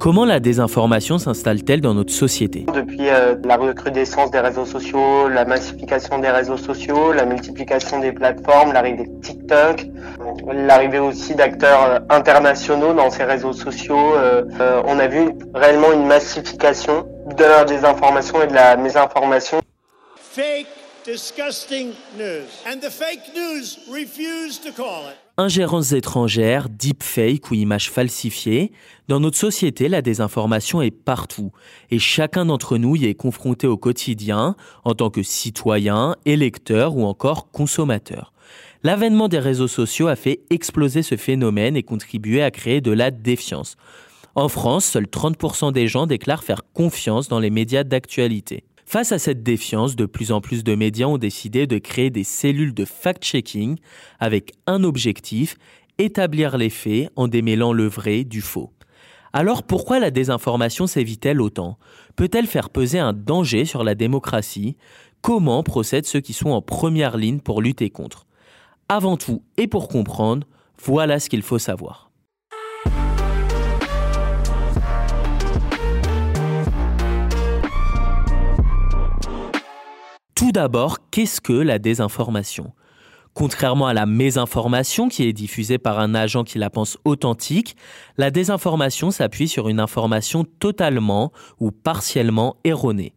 Comment la désinformation s'installe-t-elle dans notre société? Depuis euh, la recrudescence des réseaux sociaux, la massification des réseaux sociaux, la multiplication des plateformes, l'arrivée de TikTok, l'arrivée aussi d'acteurs euh, internationaux dans ces réseaux sociaux, euh, on a vu réellement une massification de la désinformation et de la mésinformation. Fake, disgusting news. And the fake news refuse to call it ingérences étrangères, deepfake ou images falsifiées, dans notre société, la désinformation est partout et chacun d'entre nous y est confronté au quotidien en tant que citoyen, électeur ou encore consommateur. L'avènement des réseaux sociaux a fait exploser ce phénomène et contribué à créer de la défiance. En France, seuls 30% des gens déclarent faire confiance dans les médias d'actualité. Face à cette défiance, de plus en plus de médias ont décidé de créer des cellules de fact-checking avec un objectif, établir les faits en démêlant le vrai du faux. Alors pourquoi la désinformation sévit-elle autant? Peut-elle faire peser un danger sur la démocratie? Comment procèdent ceux qui sont en première ligne pour lutter contre? Avant tout et pour comprendre, voilà ce qu'il faut savoir. Tout d'abord, qu'est-ce que la désinformation? Contrairement à la mésinformation qui est diffusée par un agent qui la pense authentique, la désinformation s'appuie sur une information totalement ou partiellement erronée.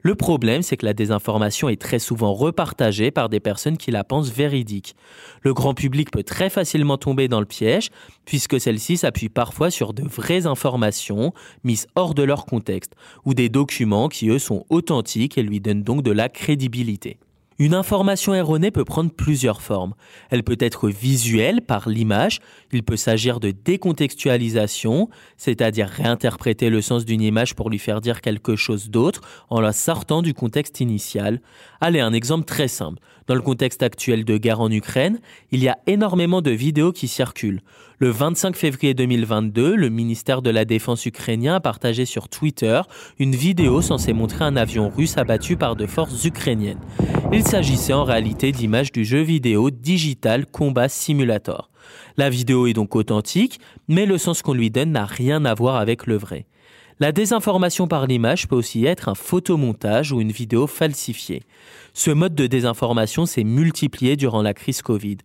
Le problème, c'est que la désinformation est très souvent repartagée par des personnes qui la pensent véridique. Le grand public peut très facilement tomber dans le piège, puisque celle-ci s'appuie parfois sur de vraies informations mises hors de leur contexte, ou des documents qui, eux, sont authentiques et lui donnent donc de la crédibilité. Une information erronée peut prendre plusieurs formes. Elle peut être visuelle par l'image, il peut s'agir de décontextualisation, c'est-à-dire réinterpréter le sens d'une image pour lui faire dire quelque chose d'autre en la sortant du contexte initial. Allez, un exemple très simple. Dans le contexte actuel de guerre en Ukraine, il y a énormément de vidéos qui circulent. Le 25 février 2022, le ministère de la Défense ukrainien a partagé sur Twitter une vidéo censée montrer un avion russe abattu par de forces ukrainiennes. Il s'agissait en réalité d'images du jeu vidéo Digital Combat Simulator. La vidéo est donc authentique, mais le sens qu'on lui donne n'a rien à voir avec le vrai. La désinformation par l'image peut aussi être un photomontage ou une vidéo falsifiée. Ce mode de désinformation s'est multiplié durant la crise Covid.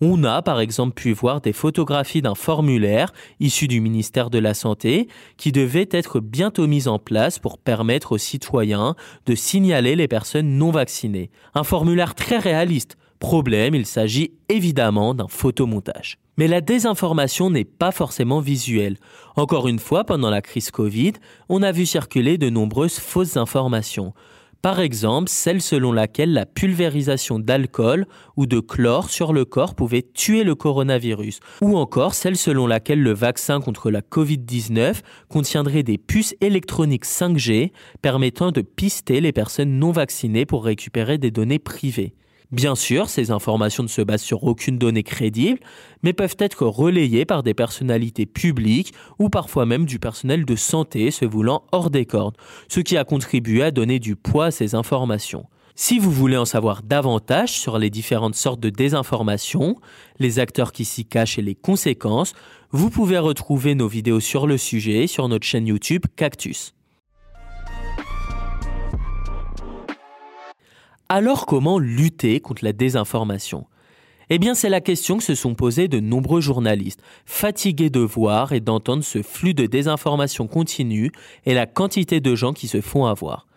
On a par exemple pu voir des photographies d'un formulaire issu du ministère de la Santé qui devait être bientôt mis en place pour permettre aux citoyens de signaler les personnes non vaccinées. Un formulaire très réaliste. Problème, il s'agit évidemment d'un photomontage. Mais la désinformation n'est pas forcément visuelle. Encore une fois, pendant la crise Covid, on a vu circuler de nombreuses fausses informations. Par exemple, celle selon laquelle la pulvérisation d'alcool ou de chlore sur le corps pouvait tuer le coronavirus, ou encore celle selon laquelle le vaccin contre la Covid-19 contiendrait des puces électroniques 5G permettant de pister les personnes non vaccinées pour récupérer des données privées. Bien sûr, ces informations ne se basent sur aucune donnée crédible, mais peuvent être relayées par des personnalités publiques ou parfois même du personnel de santé se voulant hors des cordes, ce qui a contribué à donner du poids à ces informations. Si vous voulez en savoir davantage sur les différentes sortes de désinformation, les acteurs qui s'y cachent et les conséquences, vous pouvez retrouver nos vidéos sur le sujet sur notre chaîne YouTube Cactus. Alors comment lutter contre la désinformation? Eh bien c'est la question que se sont posées de nombreux journalistes, fatigués de voir et d'entendre ce flux de désinformation continue et la quantité de gens qui se font avoir.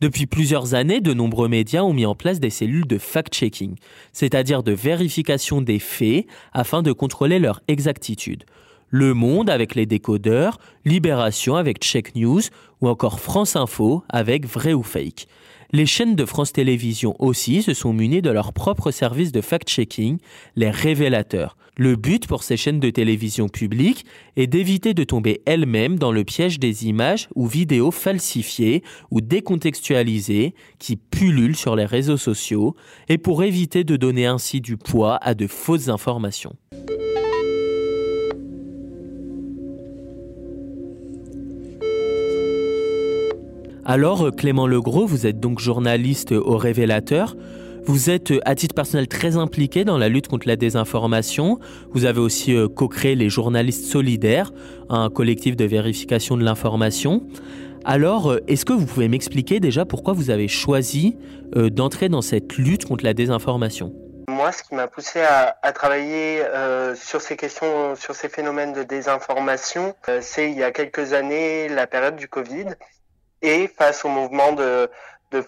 Depuis plusieurs années, de nombreux médias ont mis en place des cellules de fact-checking, c'est-à-dire de vérification des faits afin de contrôler leur exactitude. Le Monde avec les décodeurs, Libération avec Check News ou encore France Info avec Vrai ou Fake. Les chaînes de France Télévisions aussi se sont munies de leur propre service de fact-checking, les révélateurs. Le but pour ces chaînes de télévision publiques est d'éviter de tomber elles-mêmes dans le piège des images ou vidéos falsifiées ou décontextualisées qui pullulent sur les réseaux sociaux et pour éviter de donner ainsi du poids à de fausses informations. Alors, Clément Legros, vous êtes donc journaliste au Révélateur. Vous êtes à titre personnel très impliqué dans la lutte contre la désinformation. Vous avez aussi co-créé les journalistes solidaires, un collectif de vérification de l'information. Alors, est-ce que vous pouvez m'expliquer déjà pourquoi vous avez choisi d'entrer dans cette lutte contre la désinformation? Moi, ce qui m'a poussé à, travailler euh, sur ces questions, sur ces phénomènes de désinformation, euh, c'est il y a quelques années la période du Covid et face au mouvement de,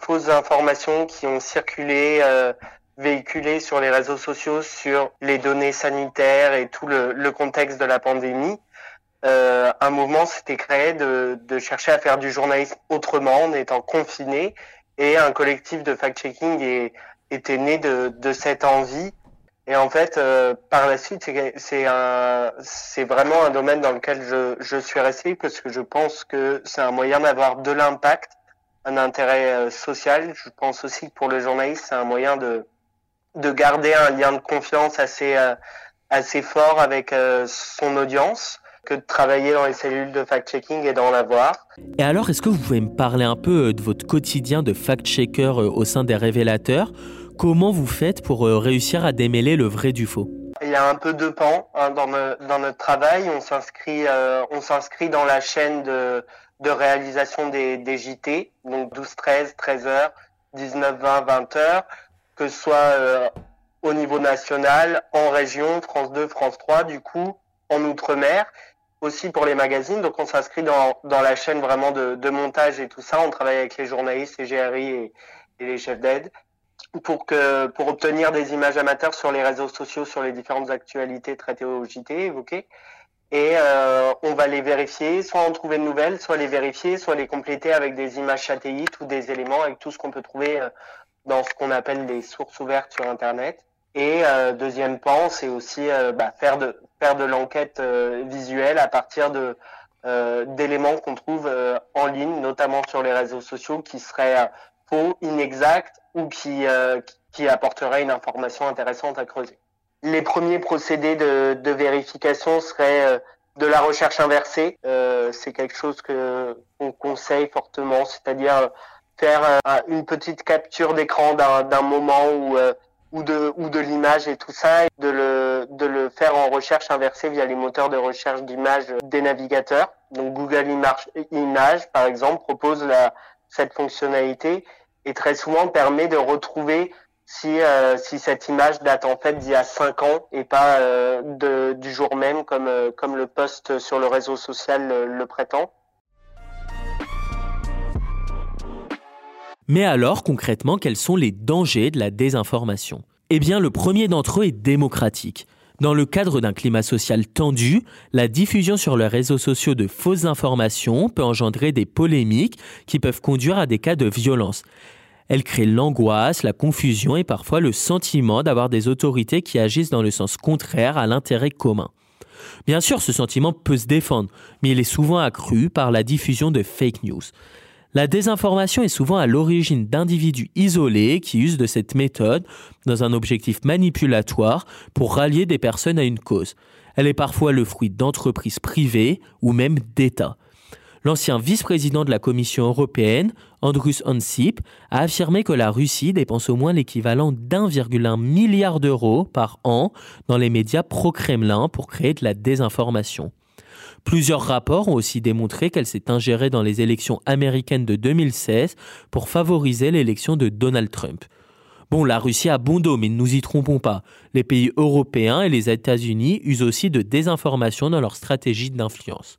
fausses informations qui ont circulé, euh, véhiculé sur les réseaux sociaux sur les données sanitaires et tout le, contexte de la pandémie. un mouvement s'était créé de, de chercher à faire du journalisme autrement en étant confiné et un collectif de fact-checking est était né de, de cette envie. Et en fait, euh, par la suite, c'est vraiment un domaine dans lequel je, suis resté parce que je pense que c'est un moyen d'avoir de l'impact, un intérêt euh, social. Je pense aussi que pour le journaliste, c'est un moyen de, de garder un lien de confiance assez, euh, assez fort avec son audience que de travailler dans les cellules de fact-checking et d'en avoir. Et alors, est-ce que vous pouvez me parler un peu de votre quotidien de fact-checker au sein des révélateurs? Comment vous faites pour euh, réussir à démêler le vrai du faux? Il y a un peu deux pans hein, dans, notre travail. On s'inscrit, euh, on s'inscrit dans la chaîne de, réalisation des, JT, donc 12, 13, 13 heures, 19, 20, 20 heures, que ce soit euh, au niveau national, en région, France 2, France 3, du coup, en Outre-mer, aussi pour les magazines. Donc on s'inscrit dans, la chaîne vraiment de, de montage et tout ça. On travaille avec les journalistes, les GRI et, et les chefs d'aide pour que pour obtenir des images amateurs sur les réseaux sociaux sur les différentes actualités traitées au JT évoquées et euh, on va les vérifier soit en trouver de nouvelles soit les vérifier soit les compléter avec des images satellites ou des éléments avec tout ce qu'on peut trouver euh, dans ce qu'on appelle les sources ouvertes sur internet. Et euh, deuxième pan c'est aussi euh, bah, faire de faire de l'enquête euh, visuelle à partir de d'éléments qu'on trouve en ligne notamment sur les réseaux sociaux qui seraient faux inexacts ou qui, euh, qui apporterait une information intéressante à creuser. Les premiers procédés de, de vérification seraient euh, de la recherche inversée. Euh, c'est quelque chose que on conseille fortement, c'est-à-dire faire euh, une petite capture d'écran d'un moment ou ou de ou de l'image et tout ça, de le de le faire en recherche inversée via les moteurs de recherche d'images des navigateurs. Donc Google Image, Image par exemple propose la cette fonctionnalité et très souvent permet de retrouver si, euh, si cette image date en fait d'il y a 5 ans et pas euh, de, du jour même comme, euh, comme le post sur le réseau social le prétend. Mais alors concrètement, quels sont les dangers de la désinformation? Eh bien le premier d'entre eux est démocratique. Dans le cadre d'un climat social tendu, la diffusion sur les réseaux sociaux de fausses informations peut engendrer des polémiques qui peuvent conduire à des cas de violence. Elle crée l'angoisse, la confusion et parfois le sentiment d'avoir des autorités qui agissent dans le sens contraire à l'intérêt commun. Bien sûr, ce sentiment peut se défendre, mais il est souvent accru par la diffusion de fake news. La désinformation est souvent à l'origine d'individus isolés qui usent de cette méthode dans un objectif manipulatoire pour rallier des personnes à une cause. Elle est parfois le fruit d'entreprises privées ou même d'États. L'ancien vice-président de la Commission européenne, Andrus Ansip, a affirmé que la Russie dépense au moins l'équivalent d'1,1 milliard d'euros par an dans les médias pro-Kremlin pour créer de la désinformation. Plusieurs rapports ont aussi démontré qu'elle s'est ingérée dans les élections américaines de 2016 pour favoriser l'élection de Donald Trump. Bon, la Russie a bon dos, mais ne nous y trompons pas. Les pays européens et les États-Unis usent aussi de désinformation dans leur stratégie d'influence.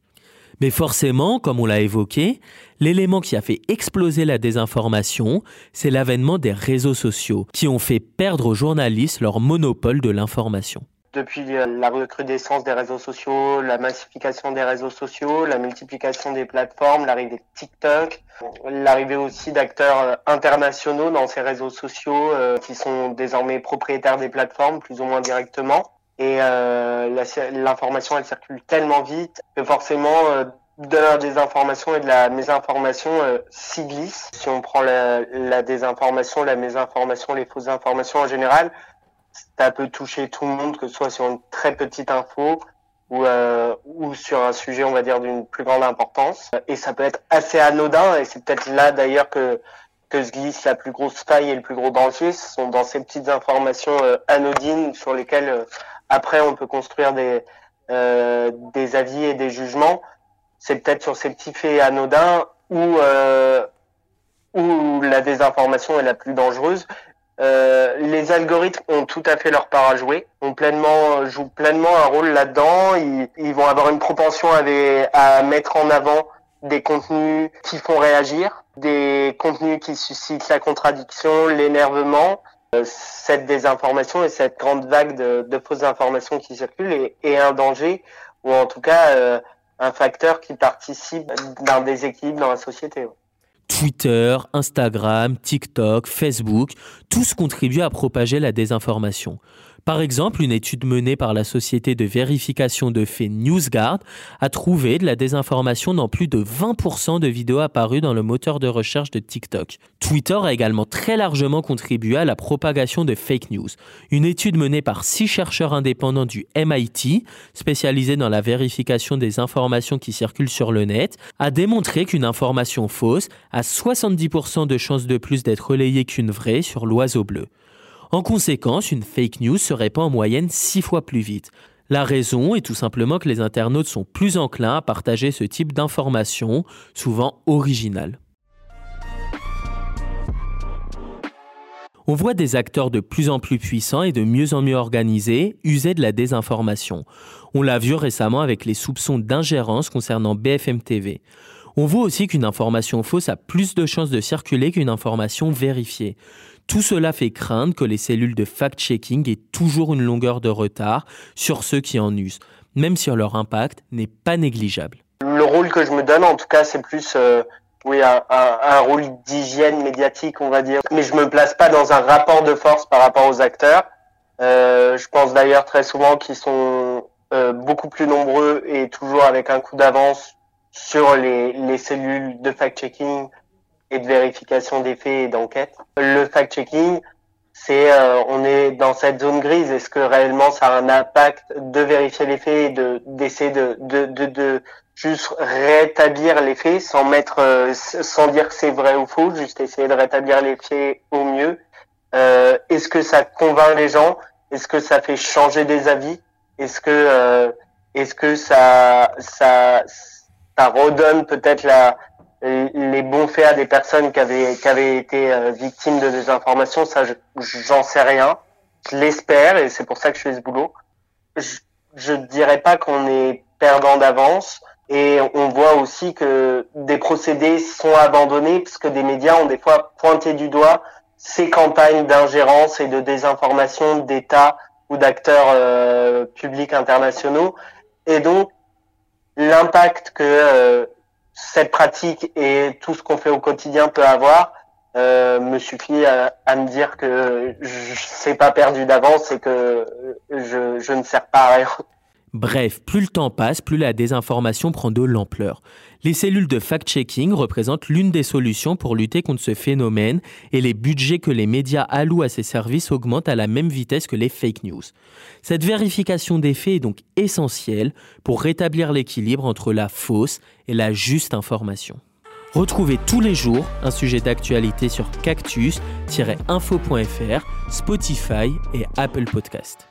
Mais forcément, comme on l'a évoqué, l'élément qui a fait exploser la désinformation, c'est l'avènement des réseaux sociaux, qui ont fait perdre aux journalistes leur monopole de l'information depuis euh, la recrudescence des réseaux sociaux, la massification des réseaux sociaux, la multiplication des plateformes, l'arrivée de TikTok, l'arrivée aussi d'acteurs euh, internationaux dans ces réseaux sociaux euh, qui sont désormais propriétaires des plateformes plus ou moins directement. Et l'information, elle circule tellement vite que forcément, de la désinformation et de la mésinformation s'y glisse. Si on prend la désinformation, la mésinformation, les fausses informations en général, ça peut toucher tout le monde, que ce soit sur une très petite info ou, euh, ou sur un sujet, on va dire, d'une plus grande importance. Et ça peut être assez anodin, et c'est peut-être là d'ailleurs que que se glisse la plus grosse faille et le plus gros danger, ce sont dans ces petites informations anodines sur lesquelles après on peut construire des, des avis et des jugements. C'est peut-être sur ces petits faits anodins où, où la désinformation est la plus dangereuse. Euh, les algorithmes ont tout à fait leur part à jouer, ont pleinement jouent pleinement un rôle là-dedans. Ils, ils, vont avoir une propension à, à mettre en avant des contenus qui font réagir, des contenus qui suscitent la contradiction, l'énervement. Euh, cette désinformation et cette grande vague de, de fausses informations qui circulent est, un danger ou en tout cas euh, un facteur qui participe d'un déséquilibre dans la société. Twitter, Instagram, TikTok, Facebook, tous contribuent à propager la désinformation. Par exemple, une étude menée par la société de vérification de faits NewsGuard a trouvé de la désinformation dans plus de 20% de vidéos apparues dans le moteur de recherche de TikTok. Twitter a également très largement contribué à la propagation de fake news. Une étude menée par six chercheurs indépendants du MIT, spécialisés dans la vérification des informations qui circulent sur le net, a démontré qu'une information fausse a 70% de chances de plus d'être relayée qu'une vraie sur l'oiseau bleu. En conséquence, une fake news se répand en moyenne six fois plus vite. La raison est tout simplement que les internautes sont plus enclins à partager ce type d'informations, souvent originales. On voit des acteurs de plus en plus puissants et de mieux en mieux organisés user de la désinformation. On l'a vu récemment avec les soupçons d'ingérence concernant BFM TV. On voit aussi qu'une information fausse a plus de chances de circuler qu'une information vérifiée. Tout cela fait craindre que les cellules de fact-checking aient toujours une longueur de retard sur ceux qui en usent, même si leur impact n'est pas négligeable. Le rôle que je me donne, en tout cas, c'est plus euh, oui, un, rôle d'hygiène médiatique, on va dire. Mais je me place pas dans un rapport de force par rapport aux acteurs. Euh, je pense d'ailleurs très souvent qu'ils sont euh, beaucoup plus nombreux et toujours avec un coup d'avance sur les cellules de fact-checking et de vérification des faits et d'enquête. Le fact-checking, c'est euh, on est dans cette zone grise. Est-ce que réellement ça a un impact de vérifier les faits de d'essayer de, de, de, de, juste rétablir les faits sans mettre euh, sans dire que c'est vrai ou faux, juste essayer de rétablir les faits au mieux. Euh, Est-ce que ça convainc les gens? Est-ce que ça fait changer des avis? Est-ce que euh, est-ce que ça ça ça redonne peut-être la les bons faits à des personnes qui avaient, qui avaient été euh, victimes de désinformation, ça, j'en sais rien. Je l'espère et c'est pour ça que je fais ce boulot. Je, ne dirais pas qu'on est perdant d'avance et on voit aussi que des procédés sont abandonnés parce que des médias ont des fois pointé du doigt ces campagnes d'ingérence et de désinformation d'États ou d'acteurs euh, publics internationaux. Et donc, l'impact que euh, cette pratique et tout ce qu'on fait au quotidien peut avoir euh, me suffit à, me dire que je sais pas perdu d'avance et que je, je ne sers pas à rien. Bref, plus le temps passe, plus la désinformation prend de l'ampleur. Les cellules de fact-checking représentent l'une des solutions pour lutter contre ce phénomène et les budgets que les médias allouent à ces services augmentent à la même vitesse que les fake news. Cette vérification des faits est donc essentielle pour rétablir l'équilibre entre la fausse et la juste information. Retrouvez tous les jours un sujet d'actualité sur cactus-info.fr, Spotify et Apple Podcast.